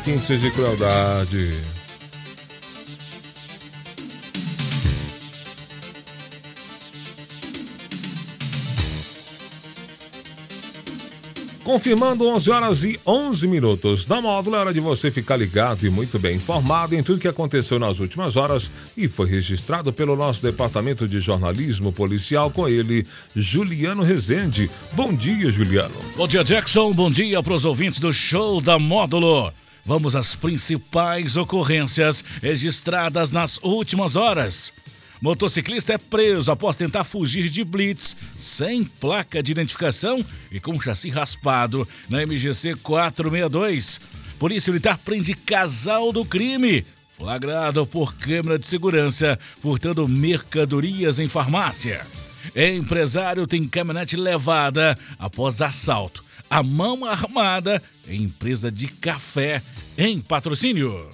Instintos de crueldade. Confirmando 11 horas e 11 minutos. Na módulo é hora de você ficar ligado e muito bem informado em tudo que aconteceu nas últimas horas e foi registrado pelo nosso departamento de jornalismo policial com ele, Juliano Rezende. Bom dia, Juliano. Bom dia, Jackson. Bom dia para os ouvintes do show da módulo. Vamos às principais ocorrências registradas nas últimas horas. Motociclista é preso após tentar fugir de blitz sem placa de identificação e com chassi raspado na MGC 462. Polícia Militar prende casal do crime. Flagrado por câmera de segurança, furtando mercadorias em farmácia. Empresário tem caminhonete levada após assalto. A mão armada em empresa de café em patrocínio.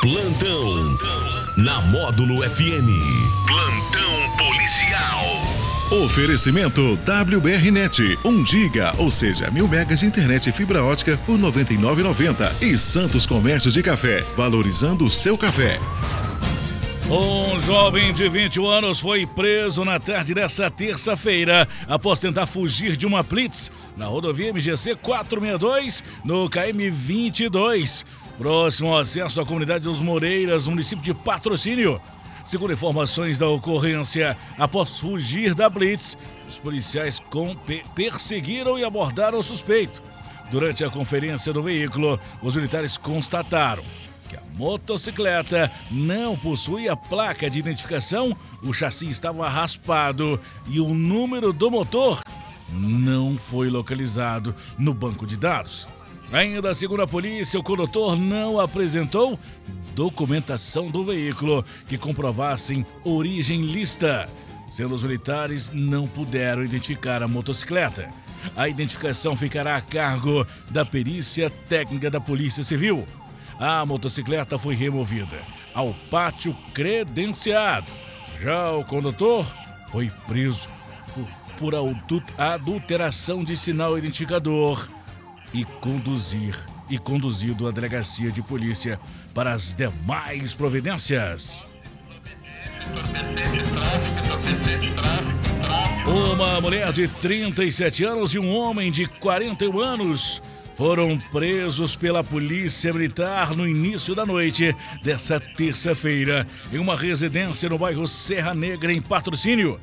Plantão na Módulo FM. Plantão policial. Oferecimento WBRnet, 1 giga, ou seja, mil megas de internet e fibra ótica por 99,90 e Santos Comércio de Café, valorizando o seu café. Um jovem de 21 anos foi preso na tarde dessa terça-feira após tentar fugir de uma blitz na rodovia MGC 462 no KM 22, próximo ao acesso à comunidade dos Moreiras, município de Patrocínio. Segundo informações da ocorrência, após fugir da blitz, os policiais perseguiram e abordaram o suspeito. Durante a conferência do veículo, os militares constataram que a motocicleta não possuía placa de identificação, o chassi estava raspado e o número do motor não foi localizado no banco de dados. Ainda segundo a polícia, o condutor não apresentou documentação do veículo que comprovassem origem lista, os militares não puderam identificar a motocicleta. A identificação ficará a cargo da perícia técnica da Polícia Civil. A motocicleta foi removida ao pátio credenciado. Já o condutor foi preso por, adulteração de sinal identificador e conduzir e conduzido à delegacia de polícia para as demais providências. Uma mulher de 37 anos e um homem de 41 anos foram presos pela Polícia Militar no início da noite dessa terça-feira em uma residência no bairro Serra Negra, em patrocínio.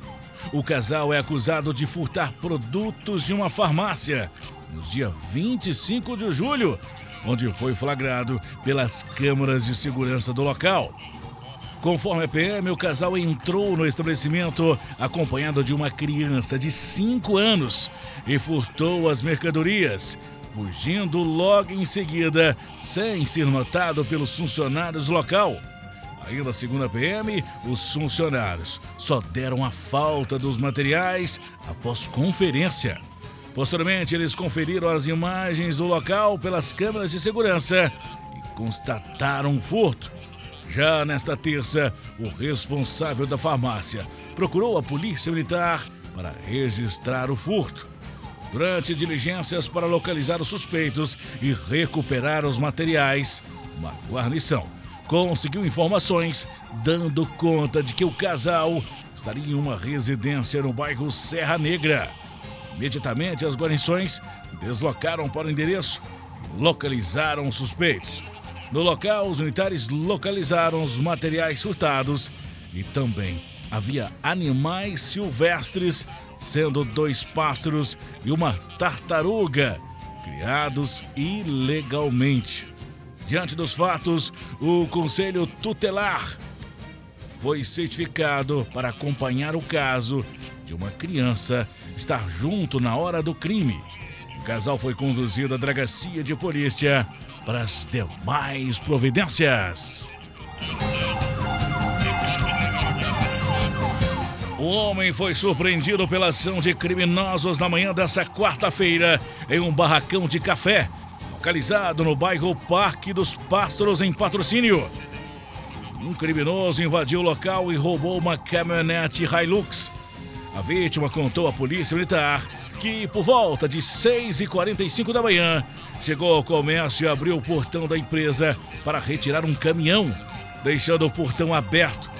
O casal é acusado de furtar produtos de uma farmácia no dia 25 de julho, onde foi flagrado pelas câmeras de segurança do local. Conforme a PM, o casal entrou no estabelecimento acompanhado de uma criança de 5 anos e furtou as mercadorias, fugindo logo em seguida, sem ser notado pelos funcionários local. Ainda segundo a PM, os funcionários só deram a falta dos materiais após conferência. Posteriormente, eles conferiram as imagens do local pelas câmeras de segurança e constataram um furto. Já nesta terça, o responsável da farmácia procurou a polícia militar para registrar o furto. Durante diligências para localizar os suspeitos e recuperar os materiais, uma guarnição conseguiu informações dando conta de que o casal estaria em uma residência no bairro Serra Negra. Imediatamente, as guarnições deslocaram para o endereço e localizaram os suspeitos. No local, os militares localizaram os materiais furtados e também havia animais silvestres sendo dois pássaros e uma tartaruga, criados ilegalmente. Diante dos fatos, o Conselho Tutelar foi certificado para acompanhar o caso de uma criança estar junto na hora do crime. O casal foi conduzido à delegacia de polícia para as demais providências. O homem foi surpreendido pela ação de criminosos na manhã dessa quarta-feira em um barracão de café, localizado no bairro Parque dos Pássaros, em patrocínio. Um criminoso invadiu o local e roubou uma caminhonete Hilux. A vítima contou à polícia militar que por volta de 6h45 da manhã chegou ao comércio e abriu o portão da empresa para retirar um caminhão, deixando o portão aberto.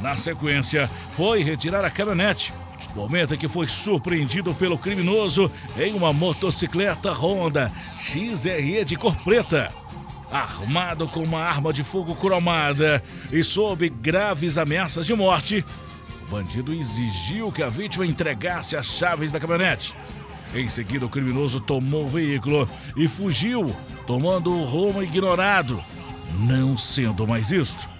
Na sequência, foi retirar a caminhonete. Momento em que foi surpreendido pelo criminoso em uma motocicleta Honda XRE de cor preta armado com uma arma de fogo cromada e sob graves ameaças de morte, o bandido exigiu que a vítima entregasse as chaves da caminhonete. Em seguida, o criminoso tomou o veículo e fugiu, tomando o rumo ignorado, não sendo mais visto.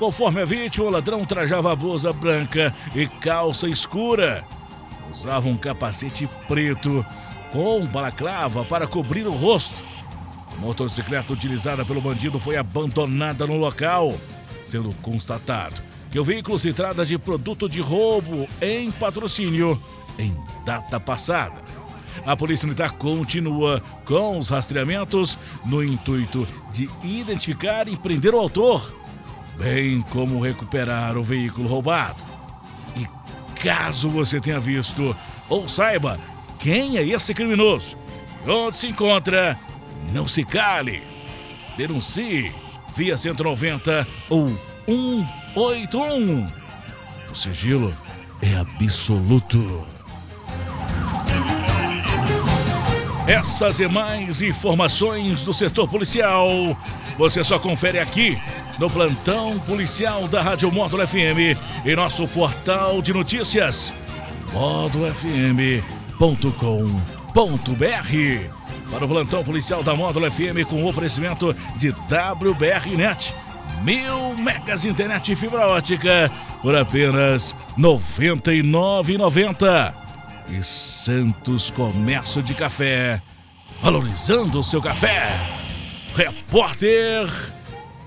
Conforme a vítima, o ladrão trajava blusa branca e calça escura. Usava um capacete preto com balaclava para cobrir o rosto motocicleta utilizada pelo bandido foi abandonada no local, sendo constatado que o veículo se trata de produto de roubo em patrocínio em data passada. A Polícia Militar continua com os rastreamentos no intuito de identificar e prender o autor, bem como recuperar o veículo roubado. E caso você tenha visto ou saiba quem é esse criminoso, onde se encontra, não se cale. Denuncie via 190 ou 181. O sigilo é absoluto. Essas e mais informações do setor policial você só confere aqui no plantão policial da Rádio Módulo FM e nosso portal de notícias módulofm.com.br para o plantão policial da Módulo FM com oferecimento de WBRnet. Mil megas de internet e fibra ótica por apenas R$ 99,90. E Santos Comércio de Café, valorizando o seu café. Repórter